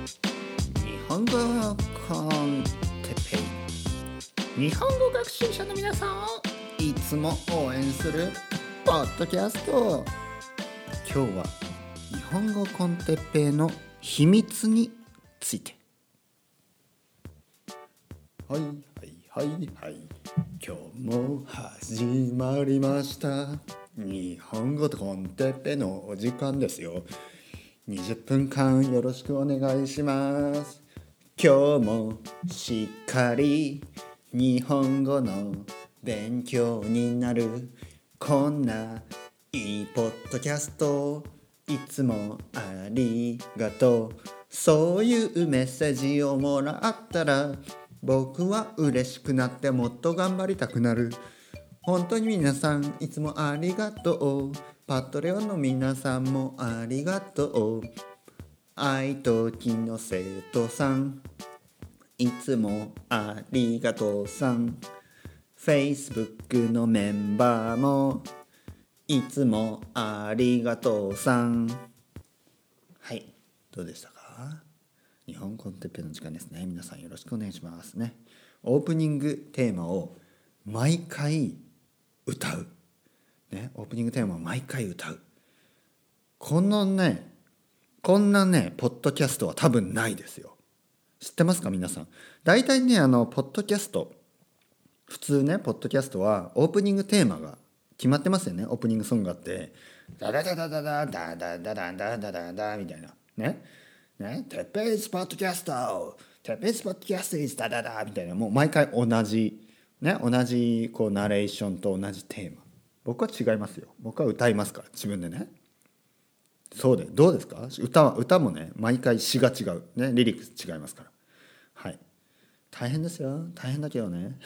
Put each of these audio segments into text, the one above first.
日本語コンテペイ日本語学習者の皆さんをいつも応援するポッドキャスト。今日は日本語コンテッペイの秘密について。はいはいはいはい。今日も始まりました。日本語コンテッペイのお時間ですよ。20分間よろしくお願いします。今日もしっかり日本語の勉強になる。こんないいポッドキャストいつもありがとう。そういうメッセージをもらったら僕は嬉しくなってもっと頑張りたくなる。本当に皆さんいつもありがとう。パトレオンの皆さんもありがとう。愛ときの生徒さん。いつもありがとうさん。Facebook のメンバーも。いつもありがとうさん。はい。どうでしたか？日本コンテッペの時間ですね。皆さんよろしくお願いしますね。オープニングテーマを毎回歌う。ねオープニングテーマを毎回歌う。このねこんなねポッドキャストは多分ないですよ。知ってますか皆さん？大体ねあのポッドキャスト普通ねポッドキャストはオープニングテーマが決まってますよねオープニングソングがあって。ダダダダダダダダダダダダダダみたいなねねてっぺいスポッドキャストてっぺいスポッドキャストイズダダダみたいなもう毎回同じね同じこうナレーションと同じテーマ僕は違いますよ。僕は歌いますから自分でね。そうでどうですか？歌は歌もね毎回詩が違う。ねリリック違いますから。はい。大変ですよ。大変だけどね。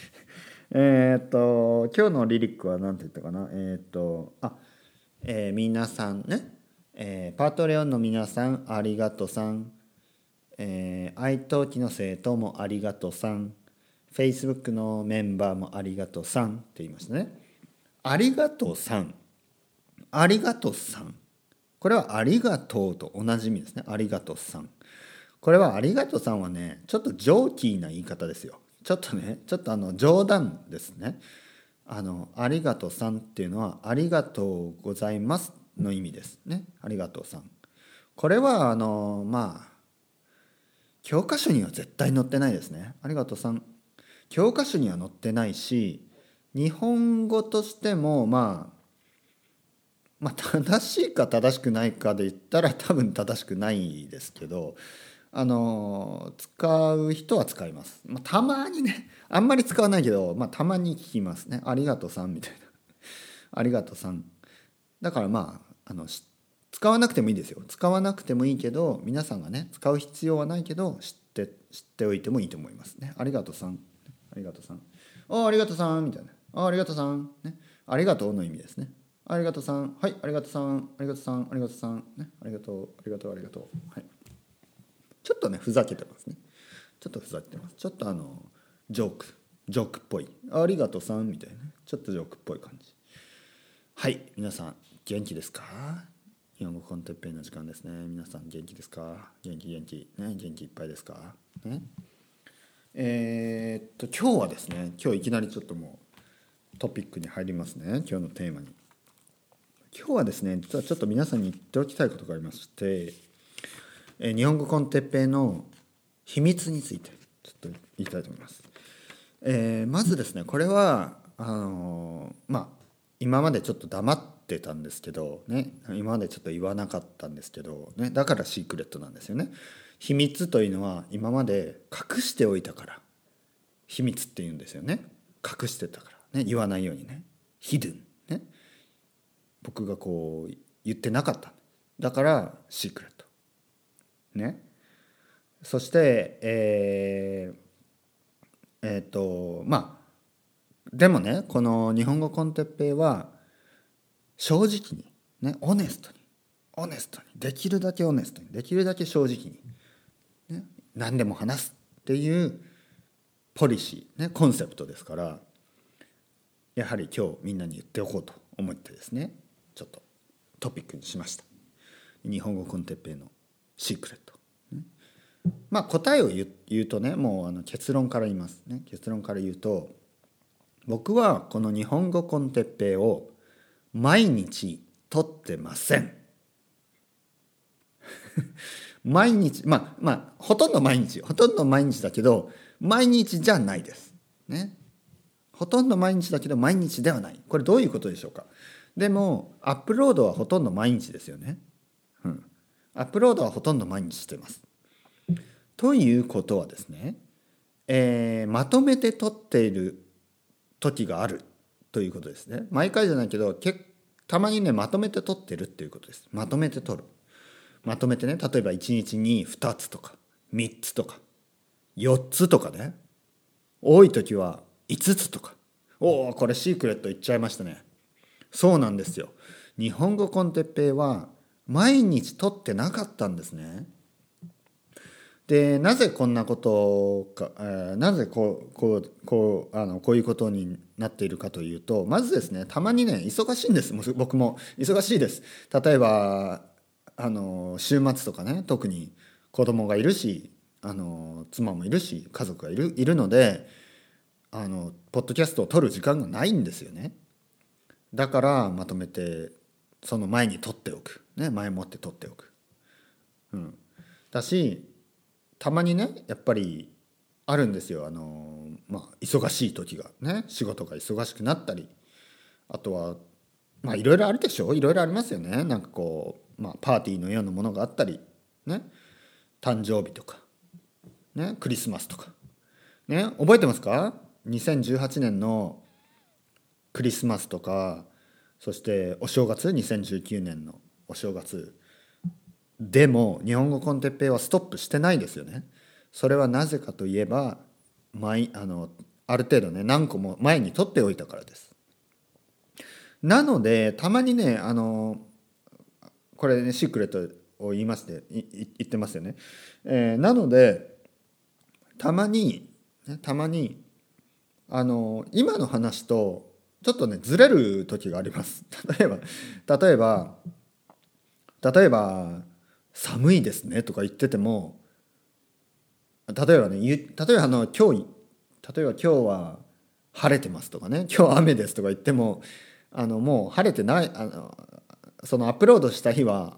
えっと今日のリリックは何て言ったかな？えっ、とあ、えー、皆さんね、えー、パートレオンの皆さんありがとうさん、えー、愛登記の生徒もありがとうさん。Facebook のメンバーもありがとうさんって言いましたね。ありがとうさん。ありがとうさん。これはありがとうと同じ意味ですね。ありがとうさん。これはありがとうさんはねちょっとジョーキーな言い方ですよ。ちょっとねちょっとあの冗談ですね。あのありがとうさんっていうのはありがとうございますの意味ですね。ありがとうさん。これはあのまあ教科書には絶対載ってないですね。ありがとうさん。教科書には載ってないし日本語としてもまあまあ、正しいか正しくないかで言ったら多分正しくないですけどあの使う人は使います、まあ、たまにねあんまり使わないけど、まあ、たまに聞きますね「ありがとうさん」みたいな「ありがとうさん」だからまああの使わなくてもいいですよ。使わなくてもいいけど皆さんがね使う必要はないけど知って知っておいてもいいと思いますね「ありがとうさん」「ありがとうさん」「あありがとうさん」みたいな「あありがとうさん」ね「ありがとう」の意味ですねありがとうさん。はい、ありがとうさん。ありがとうさん。ありがとうさん。ね、ありがとう。ありがとう。ありがとう。はい。ちょっとね、ふざけてますね。ちょっとふざけてます。ちょっとあの、ジョーク、ジョークっぽい。ありがとうさん。みたいな、ちょっとジョークっぽい感じ。はい、皆さん、元気ですか？日本語コンテッペイの時間ですね。皆さん、元気ですか？元気元気。ね、元気いっぱいですか？ね。えー、っと、今日はですね、今日いきなりちょっともう、トピックに入りますね。今日のテーマに。今日はですね実はちょっと皆さんに言っておきたいことがありましてえ日本語コンテッペイの秘密についてちょっと言いたいと思います。えー、まずですねこれはあのー、まあ今までちょっと黙ってたんですけどね今までちょっと言わなかったんですけど、ね、だからシークレットなんですよね。秘密というのは今まで隠しておいたから秘密って言うんですよね隠してたからね言わないようにね。ヒドゥン僕がこう言ってなかった。だからシークレットね。そしてえー、えっ、とまあでもねこの日本語コンテッペイは正直にねオネストにオネストにできるだけオネストにできるだけ正直に、ね、何でも話すっていうポリシー、ね、コンセプトですからやはり今日みんなに言っておこうと思ってですねちょっとトピックにしました。日本語コンテッペイのシークレット。まあ答えを言う言うとねもうあの結論から言いますね。結論から言うと僕はこの日本語コンテッペイを毎日取ってません。毎日まあまあほとんど毎日ほとんど毎日だけど毎日じゃないです。ね。ほとんど毎日だけど毎日ではない。これどういうことでしょうか？でもアップロードはほとんど毎日ですよね。うん。アップロードはほとんど毎日してます。ということはですね、えー、まとめて取っている時があるということですね。毎回じゃないけどけたまにねまとめて取ってるっていうことです。まとめて取る。まとめてね例えば1日に2つとか3つとか4つとかね多い時は5つとか。おおこれシークレット言っちゃいましたね。そうなんですよ。日本語コンテッペイは毎日取ってなかったんですね。でなぜこんなことか、えー、なぜこうこうこうあのこういうことになっているかというとまずですねたまにね忙しいんです。僕も。忙しいです。例えばあの週末とかね特に子供がいるしあの妻もいるし家族がいるいるのであのポッドキャストを撮る時間がないんですよね。だからまとめてその前に撮っておく、ね、前もって撮っておく、うん、だしたまにねやっぱりあるんですよ。あの、まあ、忙しい時が。ね仕事が忙しくなったり。あとはまあいろいろあるでしょ。いろいろありますよね。なんかこう、まあ、パーティーのようなものがあったり。ね。誕生日とか、ね、クリスマスとか、ね、覚えてますか？2018年のクリスマスとかそしてお正月2019年のお正月でも日本語コンテッペイはストップしてないですよね。それはなぜかといえば毎あのある程度ね何個も前に取っておいたからです。なのでたまにねあのこれねシークレットを言いまして言ってますよね。えー、なのでたまに、たまにあの今の話とちょっとねずれる時があります。例えば例えば例えば寒いですねとか言ってても例えばね例えばあの今日例えば今日は晴れてますとかね今日雨ですとか言ってもあのもう晴れてないあのそのアップロードした日は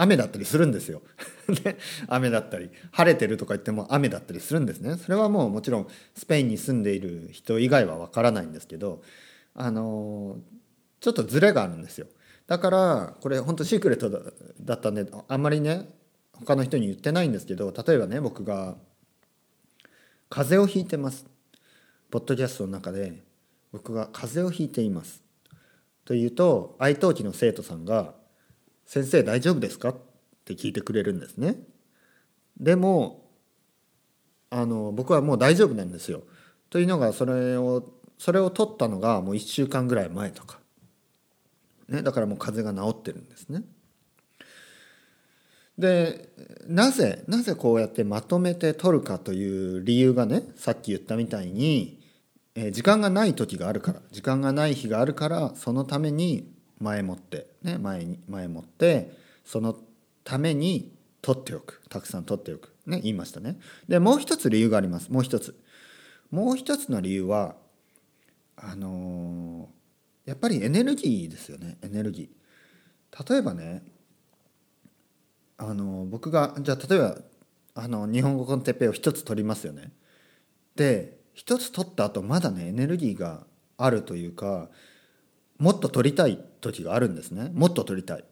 雨だったりするんですよ。雨だったり晴れてるとか言っても雨だったりするんですね。それはもうもちろんスペインに住んでいる人以外はわからないんですけどあのちょっとズレがあるんですよ。だからこれ本当シークレットだったんであんまりね他の人に言ってないんですけど例えばね僕が風邪をひいてますポッドキャストの中で僕が風邪をひいていますというと愛登記の生徒さんが「先生大丈夫ですか?」って聞いてくれるんですね。でもあの僕はもう大丈夫なんですよ。というのがそれをそれを取ったのがもう1週間ぐらい前とかね、だからもう風邪が治ってるんですね。でなぜなぜこうやってまとめて取るかという理由がねさっき言ったみたいに、え、時間がない時があるから時間がない日があるからそのために前もって、ね、前に前もってそのために取っておくたくさん取っておく、ね、言いましたね。でもう一つ理由がありますもう一つ。もう一つの理由はあのやっぱりエネルギーですよねエネルギー。例えばねあの僕がじゃあ例えばあの日本語コンテッペイを一つ取りますよね。で一つ取った後まだねエネルギーがあるというかもっと取りたい時があるんですね。もっと取りたい。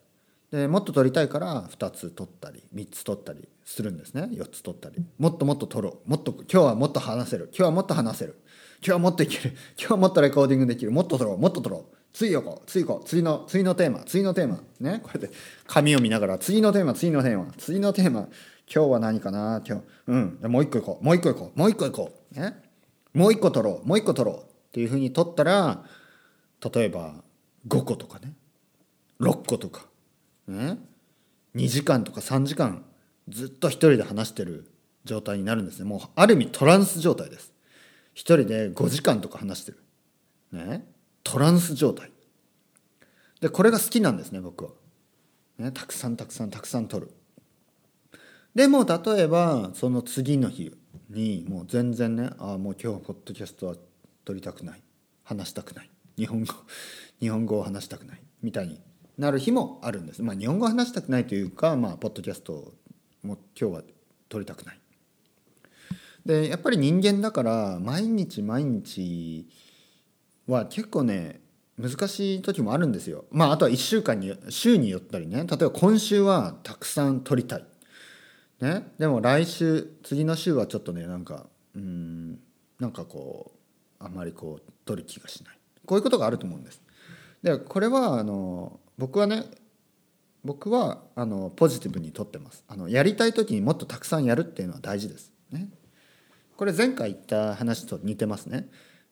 でもっと取りたいから2つ取ったり3つ取ったりするんですね。4つ取ったり。もっともっと取ろう。もっと今日はもっと話せる。今日はもっと話せる。今日はもっといける。今日はもっとレコーディングできる。もっと取ろう。もっと取ろう。次行こう。次行こう。次の次のテーマ。次のテーマ。ね。こうやって紙を見ながら。次のテーマ次のテーマ。次のテーマ。今日は何かな？今日。うん。もう一個行こう。もう一個行こう。もう一個行こう。ね。もう一個取ろう。もう一個取ろう。っていうふうに取ったら例えば5個とかね。6個とか。ね2時間とか3時間ずっと一人で話してる状態になるんですね。もうある意味トランス状態です。一人で5時間とか話してる。ね？トランス状態。でこれが好きなんですね僕は、ね、たくさんたくさんたくさん取る。でも例えばその次の日にもう全然ねああもう今日ポッドキャストは撮りたくない。話したくない。日本語。日本語を話したくないみたいになる日もあるんです。まあ日本語を話したくないというかまあポッドキャストも今日は撮りたくない。でやっぱり人間だから毎日毎日は結構ね難しい時もあるんですよ。まああとは1週間に週によったりね例えば今週はたくさん撮りたい。ね、でも来週次の週はちょっとねなんかうんなんかこうあんまりこう取る気がしないこういうことがあると思うんです。でこれはあの僕はね僕はあのポジティブにとってますあのやりたい時にもっとたくさんやるっていうのは大事です。ね、これ前回言った話と似てますね。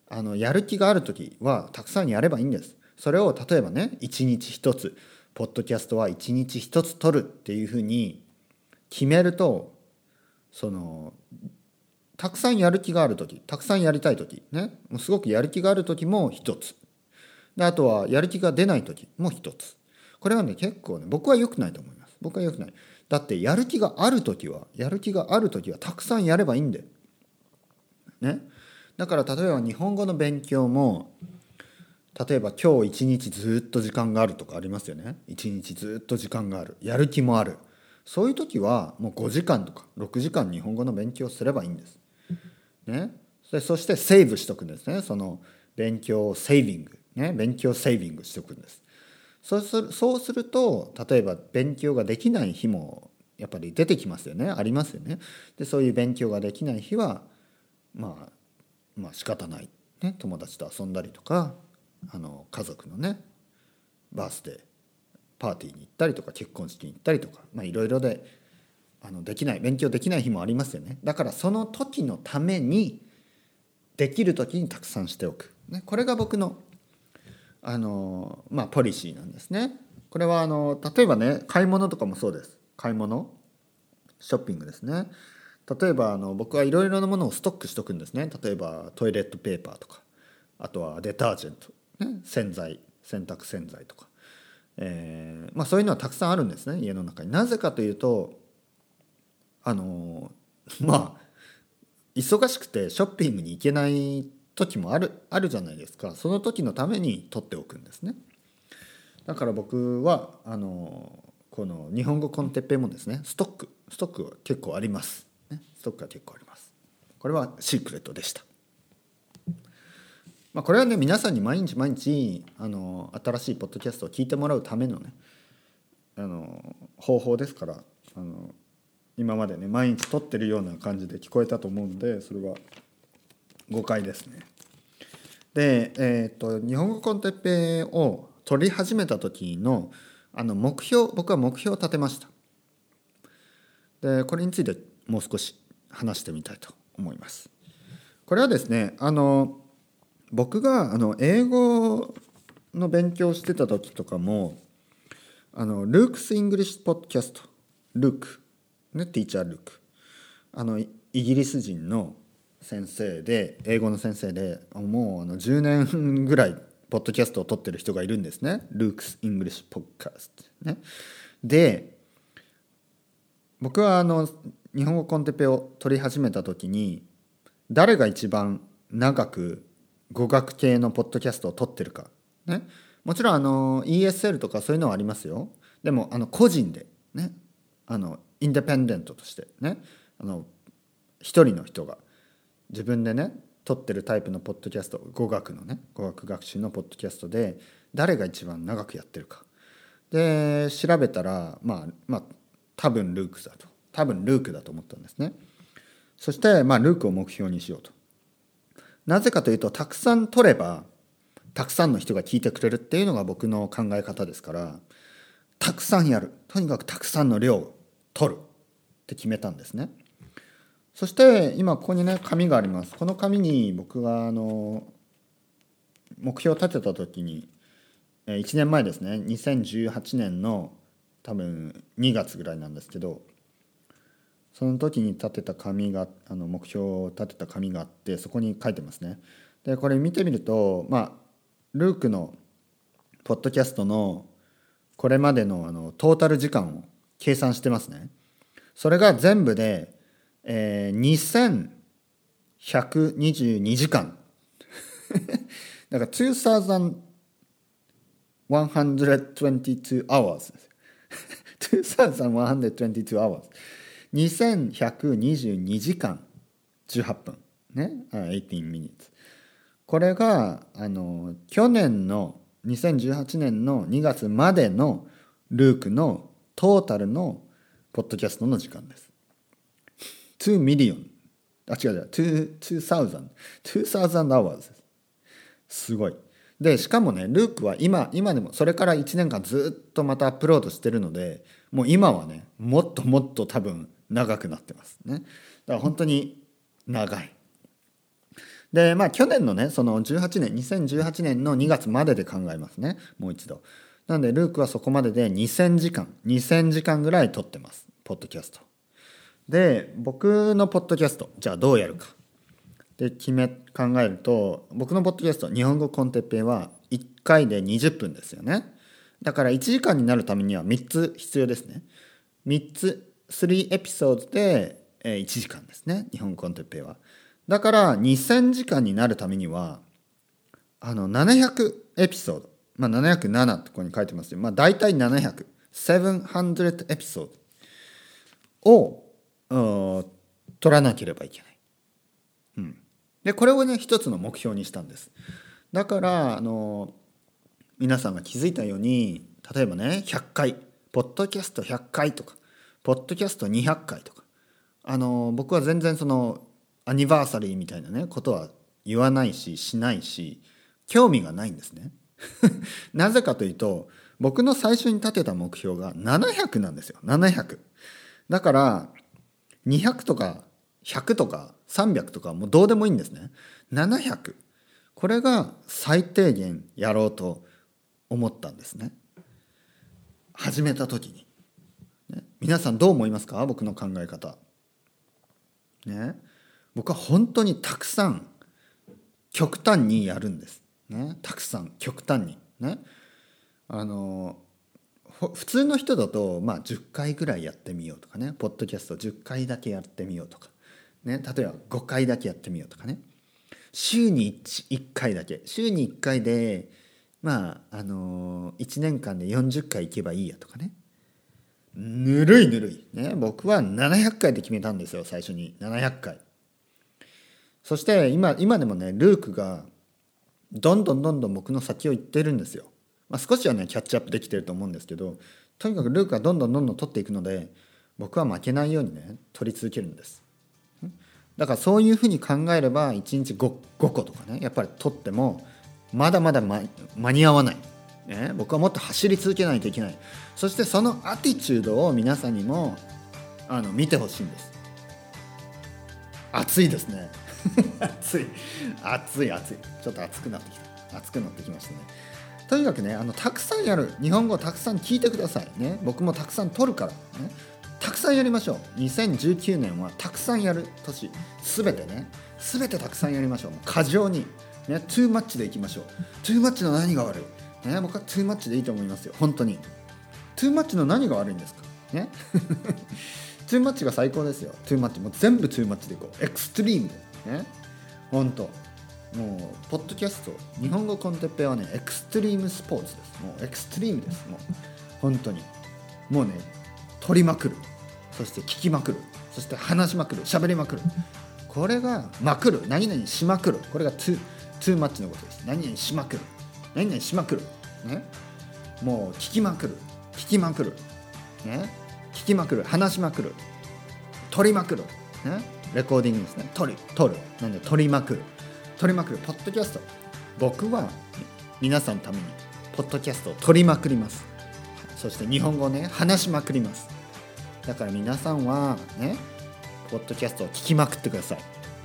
あのやる気がある時はたくさんやればいいんです。それを例えばね一日一つポッドキャストは一日一つ取るっていうふうに決めるとそのたくさんやる気がある時たくさんやりたい時ねもうすごくやる気がある時も一つであとはやる気が出ない時も一つ。これはね結構ね僕は良くないと思います。僕は良くない。だってやる気がある時はやる気がある時はたくさんやればいいんでね。だから例えば日本語の勉強も例えば今日一日ずっと時間があるとかありますよね。一日ずっと時間がある。やる気もある。そういう時はもう5時間とか6時間日本語の勉強すればいいんです。ね、そしてセーブしとくんですね。その勉強をセービング、ね、勉強セービングしとくんです。そうするそうすると例えば勉強ができない日もやっぱり出てきますよねありますよね。でそういう勉強ができない日はまあまあ仕方ない、ね、友達と遊んだりとかあの家族のねバースデーパーティーに行ったりとか結婚式に行ったりとかいろいろであのできない勉強できない日もありますよねだからその時のためにできる時にたくさんしておく、ね、これが僕のあの、まあ、ポリシーなんですね。これはあの例えばね買い物とかもそうです。買い物ショッピングですね。例えばあの僕はいろいろなものをストックしとくんですね。例えばトイレットペーパーとか。あとはデタージェント、ね、洗剤洗濯洗剤とか。えー、まあ、そういうのはたくさんあるんですね家の中に。なぜかというとあのまあ忙しくてショッピングに行けない時もあるあるじゃないですか。その時のために取っておくんですね。だから僕はあのこの日本語コンテッペもですねストックストックは結構あります、ね、ストックは結構あります。これはシークレットでした。まあ、これはね皆さんに毎日毎日あの新しいポッドキャストを聞いてもらうためのねあの方法ですからあの今までね毎日撮ってるような感じで聞こえたと思うんでそれは誤解ですね。で、えーと、日本語コンテッペを取り始めた時のあの目標僕は目標を立てました。でこれについてもう少し話してみたいと思います。これはですねあの僕があの英語の勉強してた時とかもあの Luke's English Podcast Luke ね Teacher Luke あのイギリス人の先生で英語の先生でもうあの10年ぐらいポッドキャストを録ってる人がいるんですね。 Luke's English Podcast ね。で僕はあの日本語コンテペを取り始めた時に誰が一番長く語学系のポッドキャストを撮ってるか、ね、もちろんあの ESL とかそういうのはありますよ。でもあの個人でね。あのインデペンデントとしてね。あの一人の人が。自分でね撮ってるタイプのポッドキャスト語学のね語学学習のポッドキャストで誰が一番長くやってるか。で調べたらまあまあ多分ルークだと。多分ルークだと思ったんですね。そしてまあルークを目標にしようと。なぜかというとたくさん取ればたくさんの人が聞いてくれるっていうのが僕の考え方ですからたくさんやる。とにかくたくさんの量を取るって決めたんですね。そして今ここにね紙があります。この紙に僕があの目標を立てた時に1年前ですね2018年の多分2月ぐらいなんですけどその時に立てた紙があの目標を立てた紙があってそこに書いてますね。でこれ見てみるとまあルークのポッドキャストのこれまでのあのトータル時間を計算してますね。それが全部で、えー、2122時間。だから2122 hours 2122 hours 2122時間。18分。ね。18 minutes これがあの去年の2018年の2月までのルークのトータルのポッドキャストの時間です。2 million. あ違う違う。2000 2000 hours. すすごい。でしかもねルークは今今でもそれから1年間ずっとまたアップロードしてるのでもう今はねもっともっと多分長くなってますね。だから本当に長い。でまあ去年のねその18年2018年の2月までで考えますね。もう一度。なんでルークはそこまでで2000時間2000時間ぐらい撮ってます。ポッドキャスト。で僕のポッドキャストじゃあどうやるか。で決め考えると僕のポッドキャスト日本語コンテッペイは1回で20分ですよね。だから1時間になるためには3つ必要ですね。3つ3エピソードで1時間ですね日本語コンテッペイはだから2000時間になるためにはあの700エピソードまあ707ってここに書いてますよまあ大体700 700エピソードを取らなければいけない。うん、でこれをね一つの目標にしたんです。だからあの皆さんが気づいたように例えばね100回ポッドキャスト100回とかポッドキャスト200回とかあの僕は全然そのアニバーサリーみたいなねことは言わないししないし興味がないんですね。なぜかというと僕の最初に立てた目標が700なんですよ700。だから200とか100とか300とかもうどうでもいいんですね。700これが最低限やろうと思ったんですね。始めた時に。ね、皆さんどう思いますか？僕の考え方。ね、僕は本当にたくさん極端にやるんです。ね、たくさん極端に。ね、あの普通の人だと、まあ、10回ぐらいやってみようとかね。ポッドキャスト10回だけやってみようとか、ね、例えば5回だけやってみようとかね。週に 1, 1回だけ。週に1回でまああのー、1年間で40回行けばいいやとかね。ぬるいぬるい、ね、僕は700回で決めたんですよ最初に。700回。そして今今でもねルークがどんどんどんどん僕の先を行ってるんですよ。まあ、少しはねキャッチアップできてると思うんですけどとにかくルークがどんどんどんどん取っていくので僕は負けないようにね取り続けるんです。だからそういうふうに考えれば1日 5, 5個とかねやっぱり取ってもまだまだ間に合わない、ね、僕はもっと走り続けないといけない。そしてそのアティチュードを皆さんにもあの見てほしいんです。暑いですね。暑い。暑い暑い。ちょっと暑くなってきた。暑くなってきましたね。とにかくねあのたくさんやる。日本語をたくさん聞いてくださいね。僕もたくさん取るから、ね、たくさんやりましょう。2019年はたくさんやる年。全てね。全てたくさんやりましょう。過剰に。ね too much でいきましょう。 too much の何が悪い？ね僕は too much でいいと思いますよ。本当に。 too much の何が悪いんですか？ね？ too much が最高ですよ。 too much もう全部 too much でいこう。 extreme でね？本当。もうポッドキャスト日本語 con Teppei はね extreme スポーツです。もう extreme です。もう本当に。もうね取りまくる。そして聞きまくる。そして話しまくる。喋りまくる。これがまくる。何々しまくる。これがトゥトゥーマッチのことです。何々しまくる。何々しまくる。ね。もう聞きまくる。聞きまくる。ね。聞きまくる。話しまくる。取りまくる。ね。レコーディングですね。取る。取る。なんで取りまくる。取りまくるポッドキャスト。僕は皆さんのためにポッドキャストを取りまくります。そして日本語をね話しまくります。だから皆さんはねポッドキャストを聞きまくってください。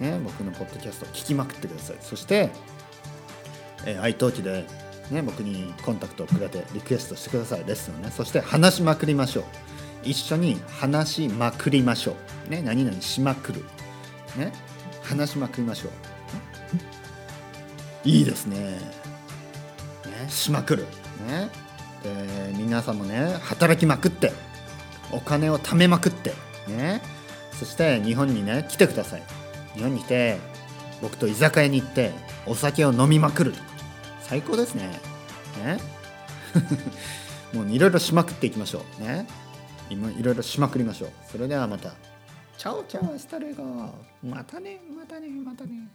ね僕のポッドキャストを聞きまくってください。そして、えー、iTalki でね僕にコンタクトをくれてリクエストしてください。レッスンね。そして話しまくりましょう。一緒に話しまくりましょう。ね何々しまくる。ね話しまくりましょう。いいですね。ね。しまくる。ね。で皆さんもね働きまくってお金を貯めまくってね。そして日本にね来てください。日本に来て僕と居酒屋に行ってお酒を飲みまくる。最高ですね。ね。もういろいろしまくっていきましょう。ね。今いろいろしまくりましょう。それではまた。チャオチャオスタレゴまたねまたねまたね